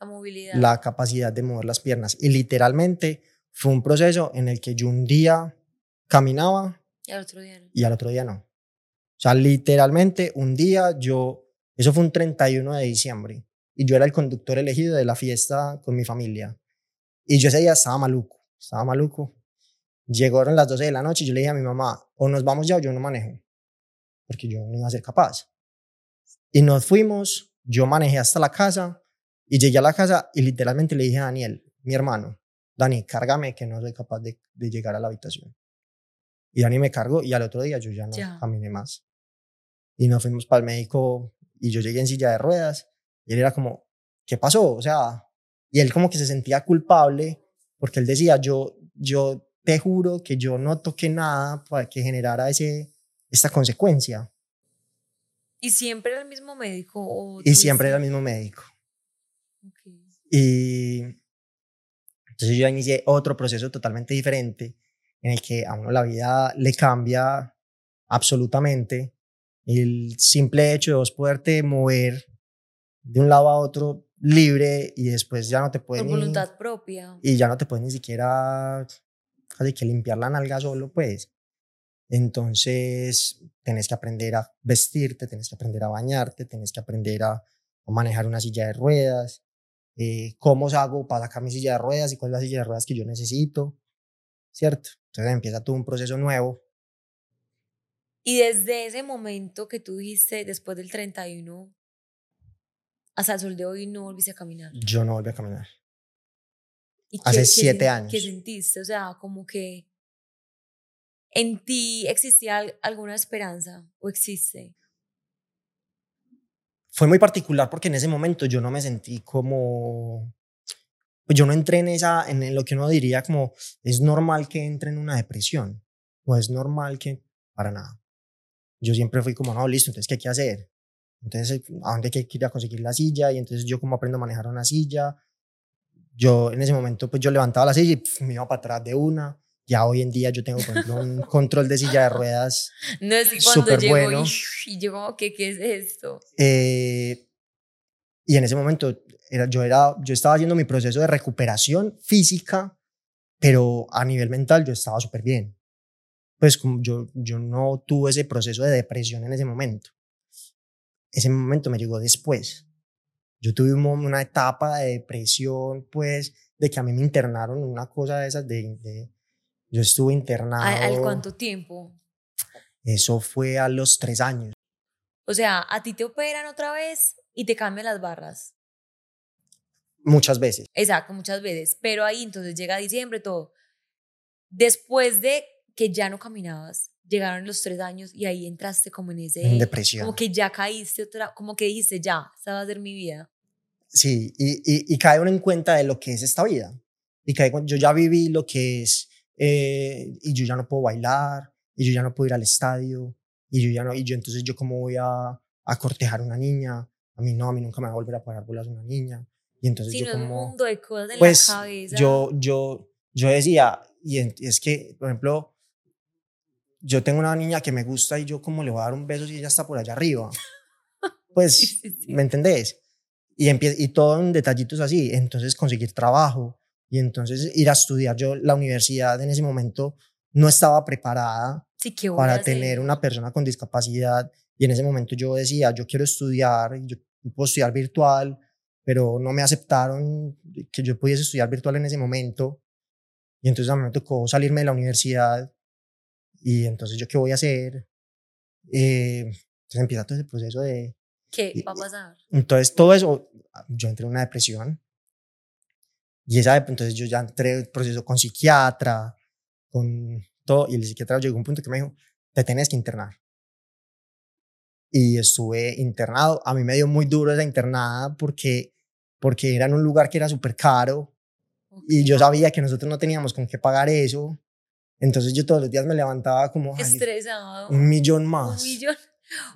la movilidad. La capacidad de mover las piernas. Y literalmente fue un proceso en el que yo un día caminaba y al otro día no. Y al otro día no. O sea, literalmente un día yo, eso fue un 31 de diciembre, y yo era el conductor elegido de la fiesta con mi familia. Y yo ese día estaba maluco, estaba maluco. Llegaron las 12 de la noche y yo le dije a mi mamá, o nos vamos ya o yo no manejo, porque yo no iba a ser capaz. Y nos fuimos, yo manejé hasta la casa, y llegué a la casa y literalmente le dije a Daniel, mi hermano, Dani, cárgame que no soy capaz de, de llegar a la habitación. Y Dani me cargó y al otro día yo ya no caminé más. Y nos fuimos para el médico y yo llegué en silla de ruedas y él era como, ¿qué pasó? O sea, y él como que se sentía culpable porque él decía, yo, yo te juro que yo no toqué nada para que generara ese, esta consecuencia. ¿Y siempre era el mismo médico? y siempre era el mismo médico. Y entonces yo inicié otro proceso totalmente diferente en el que a uno la vida le cambia absolutamente. El simple hecho de vos poderte mover de un lado a otro libre y después ya no te puedes... Por voluntad propia. Y ya no te puedes ni siquiera casi que limpiar la nalga solo, pues. Entonces, tenés que aprender a vestirte, tenés que aprender a bañarte, tenés que aprender a manejar una silla de ruedas, eh, cómo hago para sacar mi silla de ruedas y cuál es la silla de ruedas que yo necesito, ¿cierto? Entonces empieza todo un proceso nuevo. Y desde ese momento que tú dijiste, después del 31, hasta el sol de hoy no volviste a caminar. Yo no volví a caminar. ¿Y Hace qué- qué siete sen- años. ¿Qué sentiste? O sea, como que en ti existía al- alguna esperanza o existe. Fue muy particular porque en ese momento yo no me sentí como... pues Yo no entré en esa, en lo que uno diría como, es normal que entre en una depresión. O es normal que, para nada. Yo siempre fui como, no, listo, entonces, ¿qué hay que hacer? Entonces, ¿a dónde hay que ir a conseguir la silla? Y entonces yo como aprendo a manejar una silla. Yo en ese momento, pues yo levantaba la silla y pf, me iba para atrás de una. Ya hoy en día yo tengo, por ejemplo, un control de silla de ruedas No es que cuando llegó bueno. y, y yo como que, ¿qué es esto? Eh, y en ese momento era, yo, era, yo estaba haciendo mi proceso de recuperación física, pero a nivel mental yo estaba súper bien. Pues yo, yo no tuve ese proceso de depresión en ese momento. Ese momento me llegó después. Yo tuve una etapa de depresión, pues, de que a mí me internaron en una cosa de esas, de, de- yo estuve internado. ¿Al, al cuánto tiempo? Eso fue a los tres años. O sea, a ti te operan otra vez y te cambian las barras. Muchas veces. Exacto, muchas veces. Pero ahí entonces llega diciembre, todo. Después de que ya no caminabas, llegaron los tres años y ahí entraste como en ese... En depresión. Como que ya caíste otra, como que dijiste, ya, esta va a ser mi vida. Sí, y, y, y cae uno en cuenta de lo que es esta vida. Y cae, yo ya viví lo que es, eh, y yo ya no puedo bailar, y yo ya no puedo ir al estadio, y yo ya no, y yo entonces yo cómo voy a, a cortejar a una niña, a mí no, a mí nunca me va a volver a pagar bolas una niña. Y entonces Si yo no es un como, mundo de cosas en pues la cabeza. yo, yo, yo decía, y es que, por ejemplo, yo tengo una niña que me gusta y yo como le voy a dar un beso si ella está por allá arriba. Pues, Sí, sí, sí. ¿me entendés? Y, y todo en detallitos así. Entonces conseguir trabajo y entonces ir a estudiar. Yo la universidad en ese momento no estaba preparada Sí, ¿qué voy a para tener una persona con discapacidad y en ese momento yo decía, yo quiero estudiar, yo puedo estudiar virtual, pero no me aceptaron que yo pudiese estudiar virtual en ese momento. Y entonces a mí me tocó salirme de la universidad y entonces yo qué voy a hacer. Eh, entonces empieza todo ese proceso de... ¿Qué va a pasar? Entonces todo eso, yo entré en una depresión. Y esa, entonces yo ya entré en el proceso con psiquiatra, con todo, y el psiquiatra llegó a un punto que me dijo, te tenés que internar. Y estuve internado. A mí me dio muy duro esa internada porque, porque era en un lugar que era súper caro y yo sabía que nosotros no teníamos con qué pagar eso. Entonces yo todos los días me levantaba como, "Ay, Estresado. un millón más. Un millón.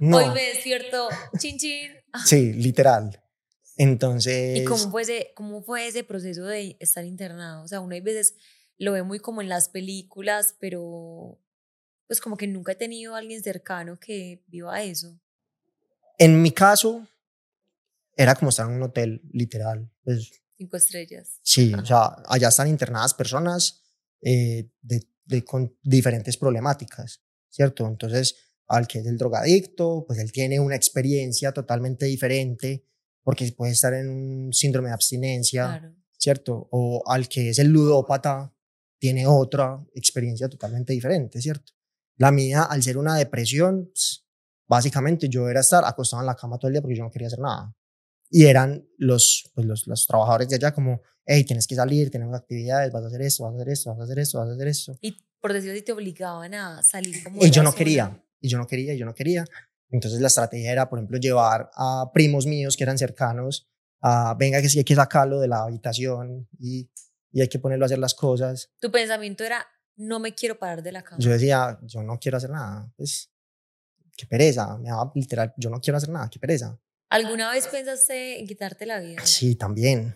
No. Hoy me despierto, chin chin. Sí, literal. Entonces... ¿Y cómo fue, ese, cómo fue ese proceso de estar internado? O sea, uno hay veces lo ve muy como en las películas, pero pues como que nunca he tenido a alguien cercano que viva eso. En mi caso, era como estar en un hotel, literal. Pues, Cinco estrellas. sí, o sea, allá están internadas personas eh, de, de- con diferentes problemáticas, ¿cierto? Entonces, al que es el drogadicto, pues él tiene una experiencia totalmente diferente, porque puede estar en un síndrome de abstinencia, Claro. ¿cierto? O al que es el ludópata, tiene otra experiencia totalmente diferente, ¿cierto? La mía, al ser una depresión, pues, básicamente yo era estar acostado en la cama todo el día porque yo no quería hacer nada. Y eran los, pues, los, los trabajadores de allá como, hey, tienes que salir, tenemos actividades, vas a hacer esto, vas a hacer esto, vas a hacer esto, vas a hacer esto. Y por decirlo así, te obligaban a salir como. Y yo no zona. quería, y yo no quería, y yo no quería. Entonces la estrategia era, por ejemplo, llevar a primos míos que eran cercanos a, venga, que sí hay que sacarlo de la habitación y, y hay que ponerlo a hacer las cosas. Tu pensamiento era, no me quiero parar de la cama. Yo decía, yo no quiero hacer nada, pues, qué pereza, me daba literal, yo no quiero hacer nada, qué pereza. ¿Alguna vez pensaste en quitarte la vida? Sí, también.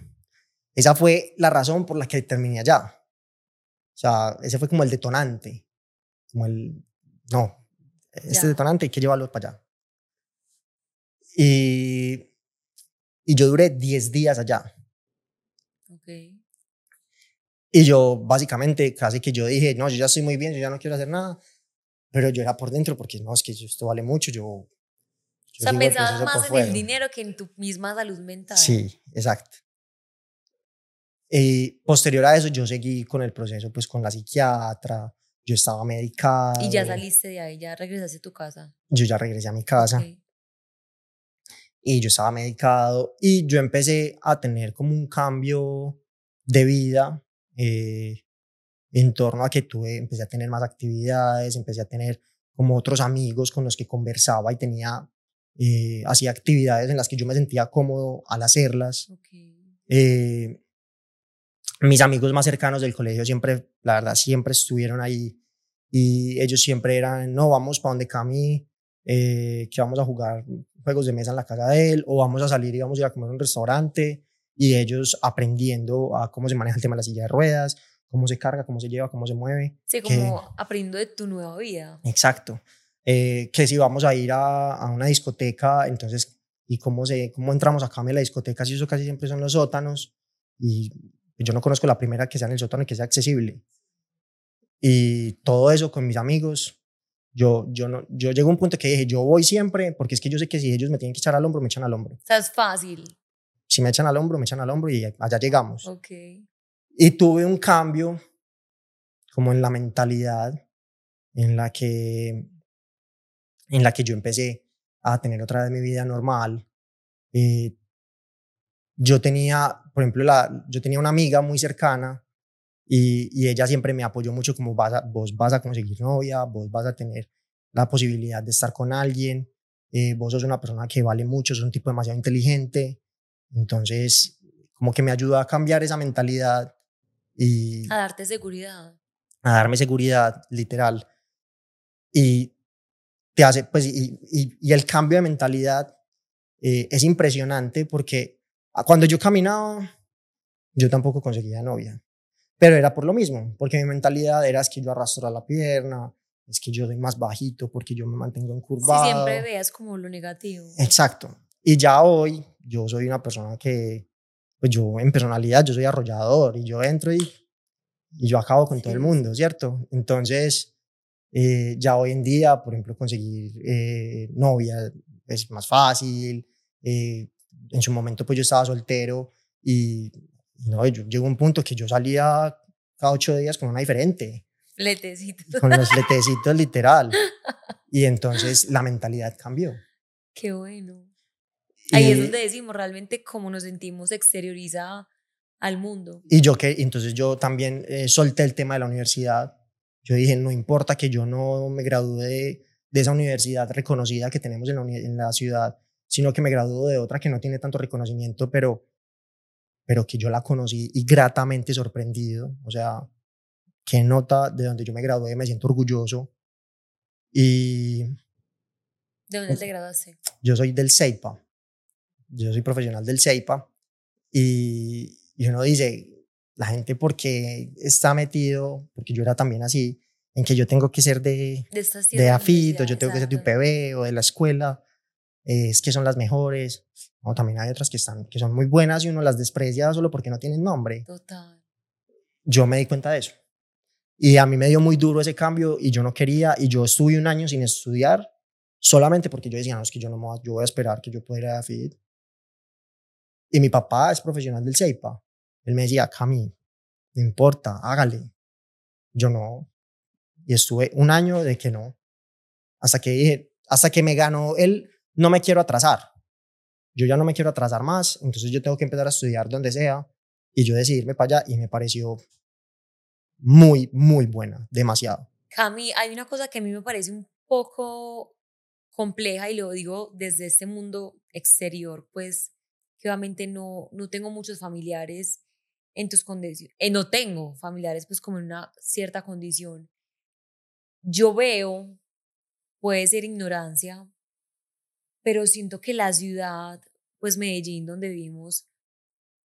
Esa fue la razón por la que terminé allá. O sea, ese fue como el detonante. Como el, no, este Ya. detonante hay que llevarlo para allá. Y, y yo duré 10 días allá. Ok. Y yo básicamente casi que yo dije, no, yo ya estoy muy bien, yo ya no quiero hacer nada. Pero yo era por dentro porque no, es que esto vale mucho, yo... O yo sea, sigo el pensabas más en fuera. el dinero que en tu misma salud mental. Sí, exacto. Y posterior a eso yo seguí con el proceso, pues con la psiquiatra, yo estaba medicado. Y ya saliste de ahí, ya regresaste a tu casa. Yo ya regresé a mi casa. Ok. Y yo estaba medicado y yo empecé a tener como un cambio de vida eh, en torno a que tuve, empecé a tener más actividades, empecé a tener como otros amigos con los que conversaba y tenía, eh, hacía actividades en las que yo me sentía cómodo al hacerlas. Eh, mis amigos más cercanos del colegio siempre, la verdad, siempre estuvieron ahí y ellos siempre eran, no, vamos para donde Cami, eh, que vamos a jugar juegos de mesa en la casa de él o vamos a salir y vamos a ir a comer a un restaurante y ellos aprendiendo a cómo se maneja el tema de la silla de ruedas, cómo se carga, cómo se lleva, cómo se mueve. Sí, que- como aprendiendo de tu nueva vida. Exacto. Eh, que si vamos a ir a, a una discoteca, entonces, ¿y cómo, se, cómo entramos acá en la discoteca? Si eso casi siempre son los sótanos y yo no conozco la primera que sea en el sótano y que sea accesible. Y todo eso con mis amigos, yo, yo, no, yo llego a un punto que dije, yo voy siempre, porque es que yo sé que si ellos me tienen que echar al hombro, me echan al hombro. O sea, es fácil. Si me echan al hombro, me echan al hombro y allá llegamos. Ok. Y tuve un cambio como en la mentalidad en la que en la que yo empecé a tener otra vez mi vida normal. Eh, yo tenía, por ejemplo, la, yo tenía una amiga muy cercana y, y ella siempre me apoyó mucho como vas a- vos vas a conseguir novia, vos vas a tener la posibilidad de estar con alguien, eh, vos sos una persona que vale mucho, sos un tipo demasiado inteligente. Entonces, como que me ayudó a cambiar esa mentalidad y A darte seguridad. a darme seguridad, literal. Y te hace, pues, y, y, y el cambio de mentalidad eh, es impresionante porque a- cuando yo caminaba, yo tampoco conseguía novia. Pero era por lo mismo, porque mi mentalidad era es que yo arrastro la pierna, es que yo soy más bajito porque yo me mantengo Si encurvado. siempre veas como lo negativo. Exacto. Y ya hoy yo soy una persona que, pues yo en personalidad, yo soy arrollador y yo entro y, y yo acabo con todo el Sí. mundo, ¿cierto? Entonces, eh, ya hoy en día, por ejemplo, conseguir eh, novia es más fácil. eh, en su momento, pues yo estaba soltero y, y no, yo llegó un punto que yo salía cada ocho días con una diferente Letecito. con los letecitos literal. Y entonces la mentalidad cambió. Qué bueno. Ahí es Y- donde decimos realmente cómo nos sentimos exterioriza al mundo. Y yo que, entonces yo también eh, solté el tema de la universidad. Yo dije, no importa que yo no me gradúe de, de esa universidad reconocida que tenemos en la, en la ciudad, sino que me gradúo de otra que no tiene tanto reconocimiento, pero, pero que yo la conocí y gratamente sorprendido. O sea, qué nota de donde yo me gradué, me siento orgulloso. Y ¿De dónde te graduaste? yo soy del CEIPA. Yo soy profesional del CEIPA. Y, y uno dice, la gente porque está metido, porque yo era también así, en que yo tengo que ser de, De de ciertas AFIT, o yo tengo que ser de UPB o de la escuela, eh, es que son las mejores. No, también hay otras que, están, que son muy buenas y uno las desprecia solo porque no tienen nombre. Total. Yo me di cuenta de eso. Y a mí me dio muy duro ese cambio y yo no quería, y yo estuve un año sin estudiar solamente porque yo decía, no, es que yo no me voy a, yo voy a esperar que yo pueda ir a AFIT. Y mi papá es profesional del CEIPA. Él me decía, Cami, no importa, hágale. Yo no. Y estuve un año de que no. Hasta que dije, hasta que me ganó él, no me quiero atrasar. Yo ya no me quiero atrasar más, entonces yo tengo que empezar a estudiar donde sea. Y yo decidí irme para allá y me pareció muy, muy buena, demasiado. Cami, hay una cosa que a mí me parece un poco compleja y lo digo desde este mundo exterior, pues que obviamente no, no tengo muchos familiares en tus condiciones, eh, no tengo familiares pues como en una cierta condición. Yo veo, puede ser ignorancia, pero siento que la ciudad, pues Medellín, donde vivimos,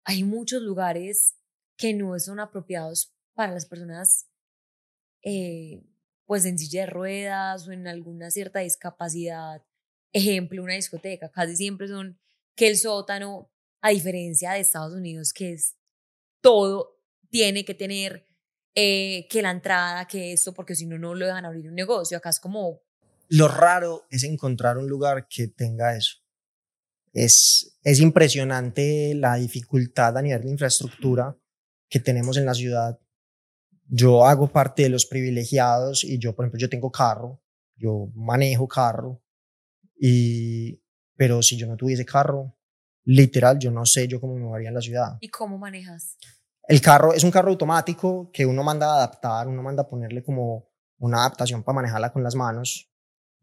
hay muchos lugares que no son apropiados para las personas eh, pues en silla de ruedas o en alguna cierta discapacidad. Ejemplo, una discoteca, casi siempre son que el sótano, a diferencia de Estados Unidos, que es todo, tiene que tener eh, que la entrada, que esto, porque si no, no lo dejan abrir un negocio. Acá es como, Lo raro es encontrar un lugar que tenga eso. Es, es impresionante la dificultad a nivel de infraestructura que tenemos en la ciudad yo hago parte de los privilegiados y yo, por ejemplo, yo tengo carro, yo manejo carro, y, pero si yo no tuviese carro, literal, yo no sé yo cómo me movería en la ciudad. ¿Y cómo manejas? El carro es un carro automático que uno manda a adaptar, uno manda a ponerle como una adaptación para manejarla con las manos.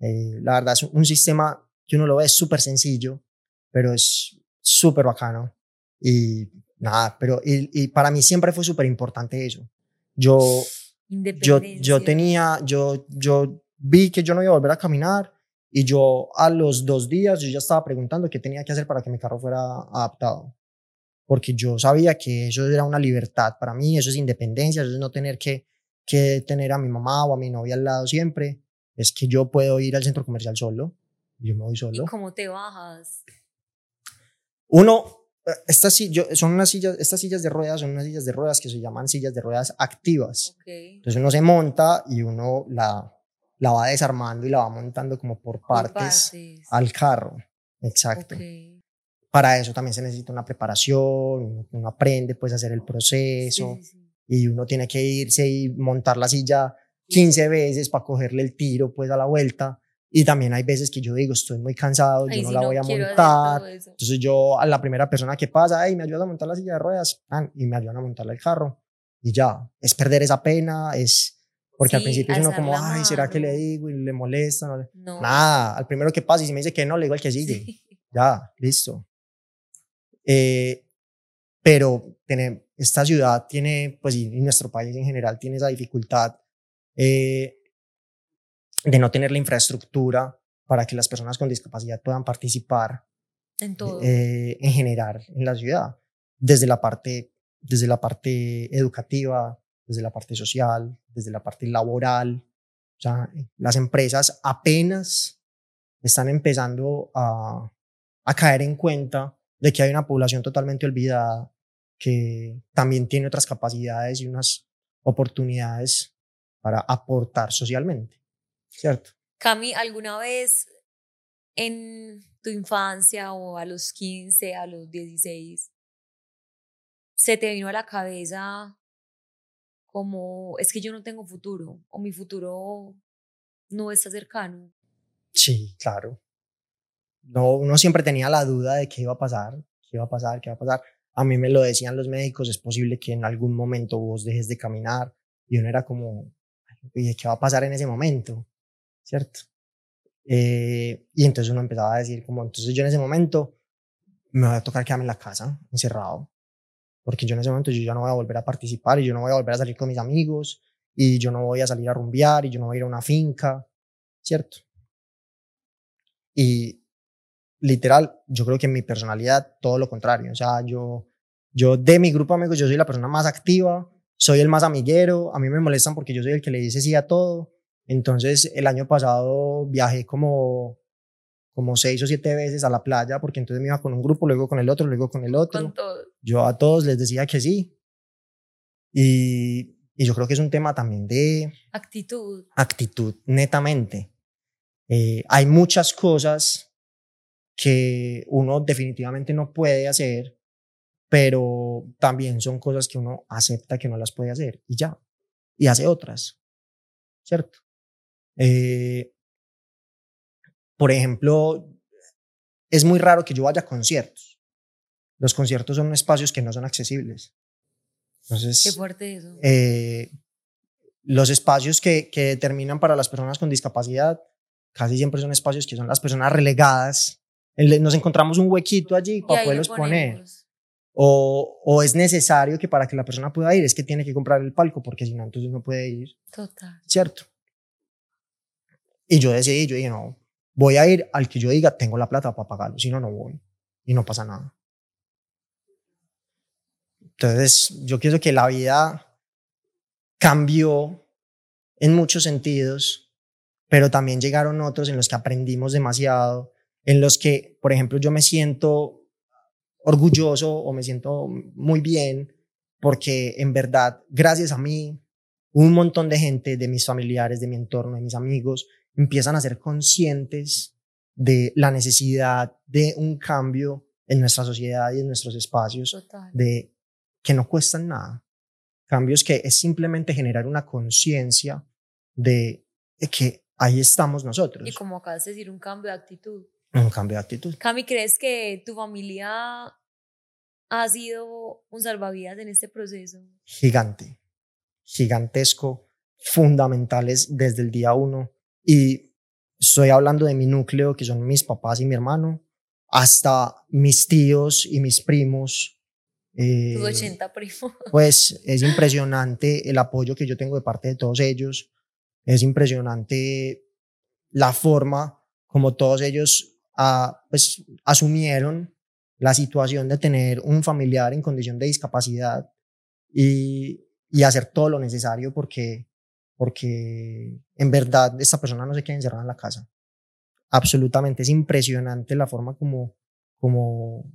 Eh, la verdad es un sistema que uno lo ve súper sencillo, pero es súper bacano. Y nada, pero y, para mí siempre fue súper importante eso. Yo, yo, yo tenía, yo, yo vi que yo no iba a volver a caminar y yo a los dos días yo ya estaba preguntando qué tenía que hacer para que mi carro fuera adaptado. Porque yo sabía que eso era una libertad para mí, eso es independencia, eso es no tener que, que tener a mi mamá o a mi novia al lado siempre. Es que yo puedo ir al centro comercial solo. Yo me voy solo. ¿Y cómo te bajas? Uno, estas, son unas sillas, estas sillas de ruedas son unas sillas de ruedas que se llaman sillas de ruedas activas. Entonces uno se monta y uno la, la va desarmando y la va montando como por partes, al carro. Exacto. Para eso también se necesita una preparación, uno, aprende pues a hacer el proceso y uno tiene que irse y montar la silla 15 veces para cogerle el tiro pues a la vuelta y también hay veces que yo digo, estoy muy cansado, yo no la voy a montar. Entonces yo a la primera persona que pasa, hey, me ayuda a montar la silla de ruedas, y me ayudan a montar el carro. Y ya, es perder esa pena, es... Porque al principio es uno como, ay, ¿será que le digo? Y le molesta. No, Nada, al primero que pasa y si me dice que no, le digo al que sigue. Ya, listo. Eh, pero tiene, esta ciudad tiene, pues y nuestro país en general tiene esa dificultad eh, de no tener la infraestructura para que las personas con discapacidad puedan participar en todo. Eh, en general en la ciudad, desde la parte, desde la parte educativa, desde la parte social, desde la parte laboral. O sea, las empresas apenas están empezando a, a caer en cuenta de que hay una población totalmente olvidada que también tiene otras capacidades y unas oportunidades para aportar socialmente. ¿cierto? Cami, ¿alguna vez en tu infancia o a los 15, a los 16, se te vino a la cabeza como, es que yo no tengo futuro o mi futuro no está cercano? Sí, claro. No, uno siempre tenía la duda de qué iba a pasar, qué iba a pasar, qué iba a pasar. A mí me lo decían los médicos, es posible que en algún momento vos dejes de caminar. Y uno era como, ¿qué va a pasar en ese momento? ¿cierto? Eh, y entonces uno empezaba a decir, como, entonces yo en ese momento me voy a tocar quedarme en la casa, encerrado, porque yo en ese momento yo ya no voy a volver a participar y yo no voy a volver a salir con mis amigos y yo no voy a salir a rumbear y yo no voy a ir a una finca, ¿cierto? Y literal, yo creo que en mi personalidad todo lo contrario, o sea, yo, yo de mi grupo de amigos, yo soy la persona más activa, soy el más amiguero, a mí me molestan porque yo soy el que le dice sí a todo, entonces, el año pasado viajé como, como seis o siete veces a la playa, porque entonces me iba con un grupo, luego con el otro, luego con el otro. Yo a todos les decía que sí. Y, y, yo creo que es un tema también de... Actitud. Actitud, netamente. Eh, hay muchas cosas que uno definitivamente no puede hacer, pero también son cosas que uno acepta que no las puede hacer y ya, y hace otras, ¿cierto? Eh, por ejemplo, es muy raro que yo vaya a conciertos. Los conciertos son espacios que no son accesibles. Entonces, Qué fuerte eso. Eh, los espacios que, que determinan para las personas con discapacidad casi siempre son espacios que son las personas relegadas. Nos encontramos un huequito allí para poderlos poner. O, o, es necesario que para que la persona pueda ir es que tiene que comprar el palco porque si no, entonces no puede ir. Total. ¿Cierto? Y yo decidí, yo dije, no, voy a ir al que yo diga, tengo la plata para pagarlo, si no, no voy. Y no pasa nada. Entonces, yo pienso que la vida cambió en muchos sentidos, pero también llegaron otros en los que aprendimos demasiado, en los que, por ejemplo, yo me siento orgulloso o me siento muy bien porque en verdad, gracias a mí, un montón de gente, de mis familiares, de mi entorno, de mis amigos, empiezan a ser conscientes de la necesidad de un cambio en nuestra sociedad y en nuestros espacios, de que no cuestan nada. cambios que es simplemente generar una conciencia de, que ahí estamos nosotros. Y como acabas de decir, un cambio de actitud. Un cambio de actitud. Cami, ¿crees que tu familia ha sido un salvavidas en este proceso? Gigante, gigantesco, fundamentales desde el día uno. Y estoy hablando de mi núcleo, que son mis papás y mi hermano, hasta mis tíos y mis primos. Eh, 80 primos. Pues es impresionante el apoyo que yo tengo de parte de todos ellos. Es impresionante la forma como todos ellos pues, asumieron la situación de tener un familiar en condición de discapacidad y, y hacer todo lo necesario porque, porque en verdad esta persona no se queda encerrada en la casa. Absolutamente, es impresionante la forma como, como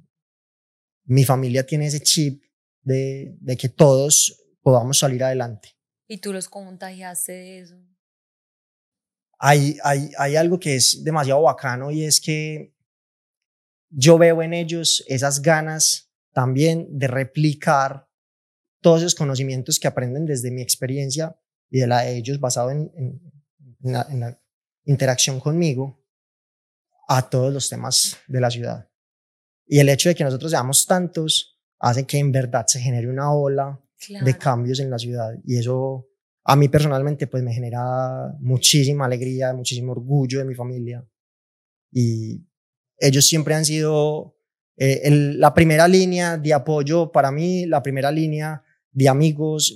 mi familia tiene ese chip de, de que todos podamos salir adelante. ¿Y tú los contagiaste de eso? Hay, hay, hay algo que es demasiado bacano y es que yo veo en ellos esas ganas también de replicar todos esos conocimientos que aprenden desde mi experiencia y de la de ellos basado en, en, la, interacción conmigo a todos los temas de la ciudad. Y el hecho de que nosotros seamos tantos hace que en verdad se genere una ola de cambios en la ciudad y eso a mí personalmente pues me genera muchísima alegría, muchísimo orgullo de mi familia y ellos siempre han sido eh, la primera línea de apoyo para mí, la primera línea de amigos,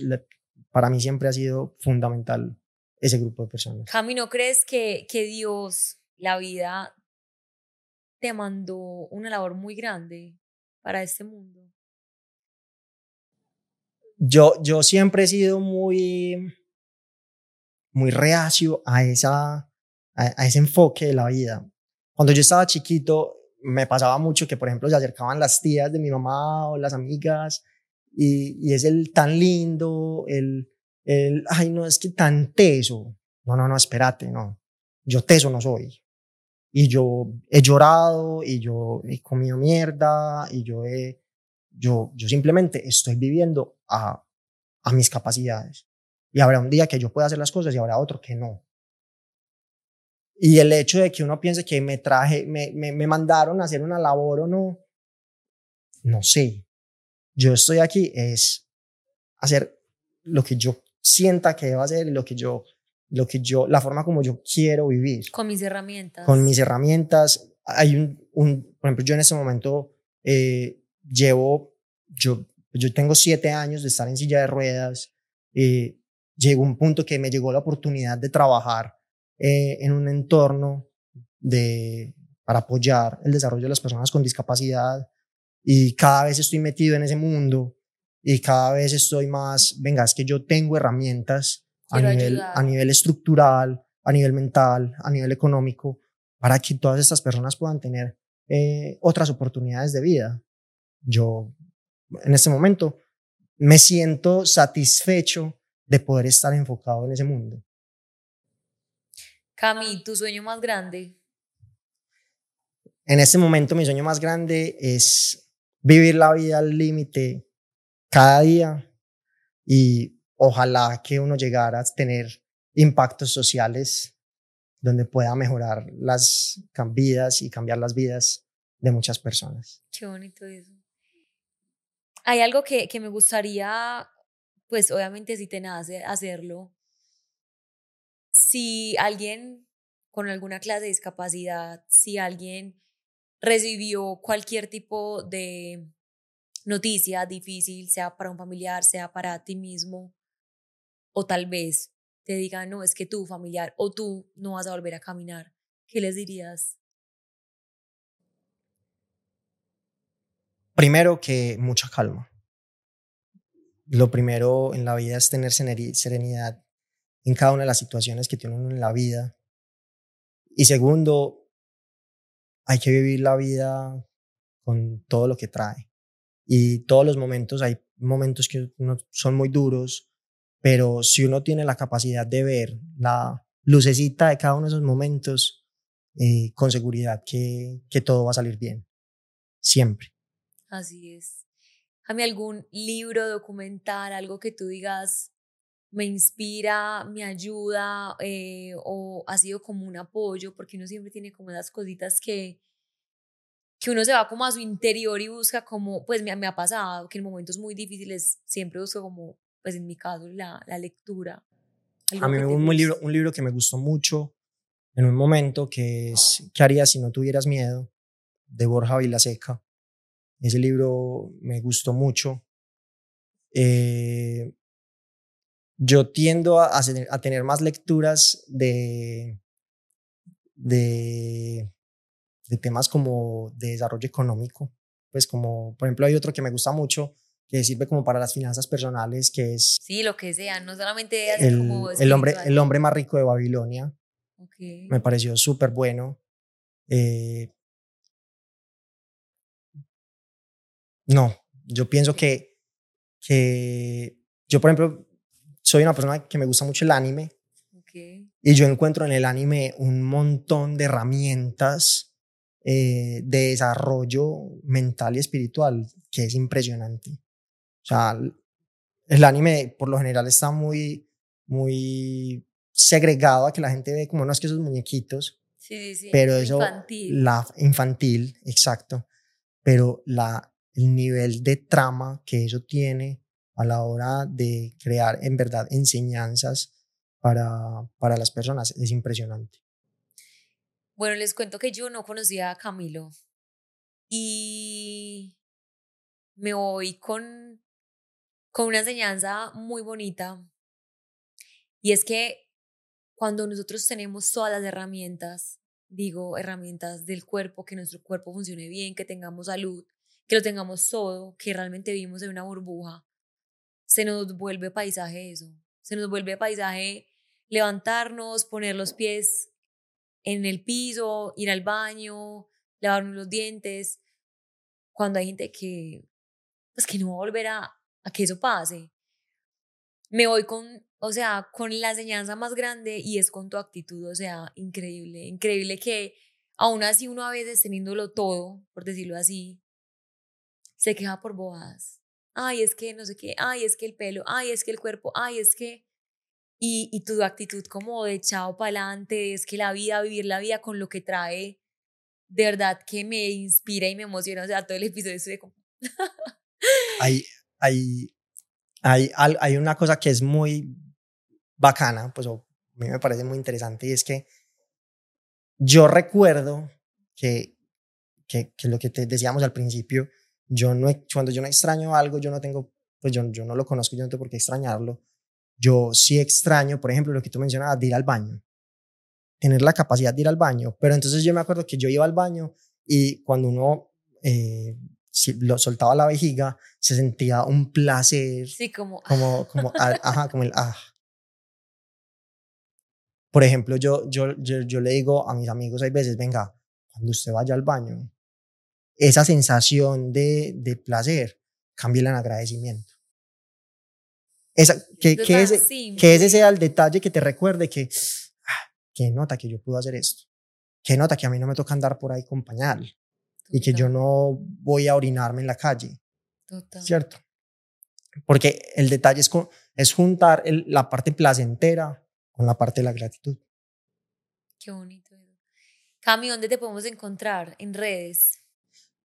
para mí siempre ha sido fundamental ese grupo de personas. Cami, ¿no crees que, que Dios, la vida, te mandó una labor muy grande para este mundo? Yo, yo siempre he sido muy, muy reacio a, esa, a ese enfoque de la vida. Cuando yo estaba chiquito, me pasaba mucho que, por ejemplo, se acercaban las tías de mi mamá o las amigas y, y es el tan lindo, el, el, ay, no, es que tan teso. No, no, no, espérate, no. Yo teso no soy. Y yo he llorado y yo he comido mierda y yo he, yo, yo simplemente estoy viviendo a, a mis capacidades. Y habrá un día que yo pueda hacer las cosas y habrá otro que no. Y el hecho de que uno piense que me traje, me, me, me mandaron a hacer una labor o no, no sé. Yo estoy aquí es hacer lo que yo sienta que debo hacer y lo que yo, lo que yo, la forma como yo quiero vivir. Con mis herramientas. Con mis herramientas. Hay un, un por ejemplo, yo en este momento eh, llevo, yo, yo tengo siete años de estar en silla de ruedas. Eh, llegó un punto que me llegó la oportunidad de trabajar eh, en un entorno de, para apoyar el desarrollo de las personas con discapacidad y cada vez estoy metido en ese mundo y cada vez estoy más, venga, es que yo tengo herramientas a nivel, a nivel estructural, a nivel mental, a nivel económico, para que todas estas personas puedan tener eh, otras oportunidades de vida. Yo, en este momento, me siento satisfecho de poder estar enfocado en ese mundo. Cami, ¿tu sueño más grande? En este momento mi sueño más grande es vivir la vida al límite cada día y ojalá que uno llegara a tener impactos sociales donde pueda mejorar las vidas y cambiar las vidas de muchas personas. Qué bonito eso. Hay algo que, que me gustaría, pues obviamente si te nace hacerlo, si alguien con alguna clase de discapacidad, si alguien recibió cualquier tipo de noticia difícil, sea para un familiar, sea para ti mismo, o tal vez te digan, no, es que tu familiar o tú no vas a volver a caminar, ¿qué les dirías? Primero que mucha calma. Lo primero en la vida es tener serenidad en cada una de las situaciones que tiene uno en la vida. Y segundo, hay que vivir la vida con todo lo que trae. Y todos los momentos, hay momentos que son muy duros, pero si uno tiene la capacidad de ver la lucecita de cada uno de esos momentos, eh, con seguridad que, que todo va a salir bien. Siempre. Así es. Jami, algún libro, documental, algo que tú digas, me inspira, me ayuda eh, o ha sido como un apoyo, porque uno siempre tiene como esas cositas que, que uno se va como a su interior y busca como, pues me, me ha pasado que en momentos muy difíciles siempre busco como, pues en mi caso, la, la lectura. A mí un, un, libro, un libro que me gustó mucho en un momento que es ¿Qué harías si no tuvieras miedo? de Borja Vilaseca. Ese libro me gustó mucho. Eh, yo tiendo a, a, tener más lecturas de, de, de, temas como de desarrollo económico. Pues como, por ejemplo, hay otro que me gusta mucho, que sirve como para las finanzas personales, que es... Sí, lo que sea, no solamente el, como el hombre, el hombre más rico de Babilonia. Okay. Me pareció súper bueno. Eh, no, yo pienso que, que yo, por ejemplo, soy una persona que me gusta mucho el anime. Y yo encuentro en el anime un montón de herramientas eh, de desarrollo mental y espiritual que es impresionante. O sea, el anime por lo general está muy, muy segregado a que la gente ve como no es que esos muñequitos. Sí, sí, Pero eso, infantil. la infantil, exacto. Pero la, el nivel de trama que eso tiene a la hora de crear en verdad enseñanzas para, para las personas es impresionante. Bueno, les cuento que yo no conocía a Camilo y me voy con, con una enseñanza muy bonita y es que cuando nosotros tenemos todas las herramientas, digo herramientas del cuerpo, que nuestro cuerpo funcione bien, que tengamos salud, que lo tengamos todo, que realmente vivimos en una burbuja, se nos vuelve paisaje eso, se nos vuelve paisaje levantarnos, poner los pies en el piso, ir al baño, lavarnos los dientes, cuando hay gente que, pues que no va a volver a, a que eso pase. Me voy con, o sea, con la enseñanza más grande y es con tu actitud, o sea, increíble, increíble que aún así uno a veces teniéndolo todo, por decirlo así, se queja por bobadas. Ay, es que no sé qué, ay, es que el pelo, ay, es que el cuerpo, ay, es que... Y, y tu actitud como de chao para adelante, es que la vida, vivir la vida con lo que trae, de verdad que me inspira y me emociona. O sea, todo el episodio estoy como... hay, hay, hay, hay una cosa que es muy bacana, pues a mí me parece muy interesante, y es que yo recuerdo que, que, que lo que te decíamos al principio, yo no, cuando yo no extraño algo, yo no tengo, pues yo, yo no lo conozco, yo no tengo por qué extrañarlo. Yo sí extraño, por ejemplo, lo que tú mencionabas, de ir al baño. Tener la capacidad de ir al baño. Pero entonces yo me acuerdo que yo iba al baño y cuando uno eh, si lo soltaba la vejiga, se sentía un placer. Sí, como. Como, como, ajá, como el ah. Por ejemplo, yo, yo, yo, yo le digo a mis amigos, hay veces, venga, cuando usted vaya al baño, esa sensación de, de placer, cámbiala en agradecimiento. Esa, que, que, ese, que ese sea el detalle que te recuerde que, ah, que nota que yo puedo hacer esto, que nota que a mí no me toca andar por ahí con pañal y que yo no voy a orinarme en la calle. Total. ¿Cierto? Porque el detalle es, es juntar la parte placentera con la parte de la gratitud. Qué bonito. Cami, ¿dónde te podemos encontrar? En redes.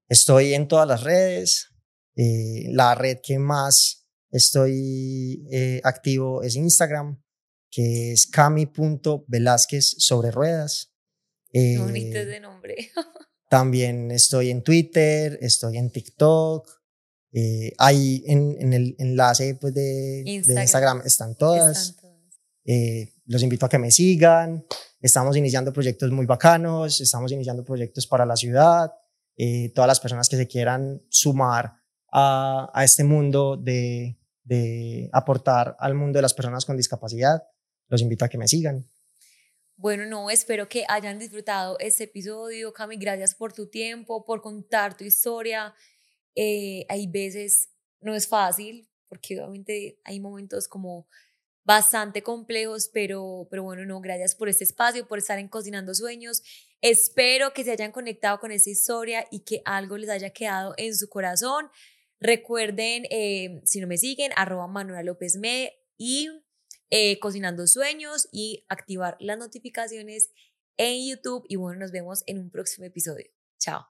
Estoy en todas las redes. Eh, la red que más estoy eh, activo es Instagram, que es cami.velázquez sobre ruedas. Eh, bonito ese nombre. también estoy en Twitter, estoy en TikTok. Eh, ahí en, en, el enlace pues, de, Instagram. de Instagram están todas. Están todas. Los invito a que me sigan. Estamos iniciando proyectos muy bacanos, estamos iniciando proyectos para la ciudad. Eh, todas las personas que se quieran sumar a, a este mundo de, de aportar al mundo de las personas con discapacidad, los invito a que me sigan. Bueno, no, espero que hayan disfrutado este episodio. Cami, gracias por tu tiempo, por contar tu historia. Eh, hay veces, no es fácil, porque obviamente hay momentos como bastante complejos, pero, pero bueno, no, gracias por este espacio, por estar en Cocinando Sueños. Espero que se hayan conectado con esta historia y que algo les haya quedado en su corazón. Recuerden, eh, si no me siguen, arroba Manuela López Me y eh, Cocinando Sueños y activar las notificaciones en YouTube. Y bueno, nos vemos en un próximo episodio. Chao.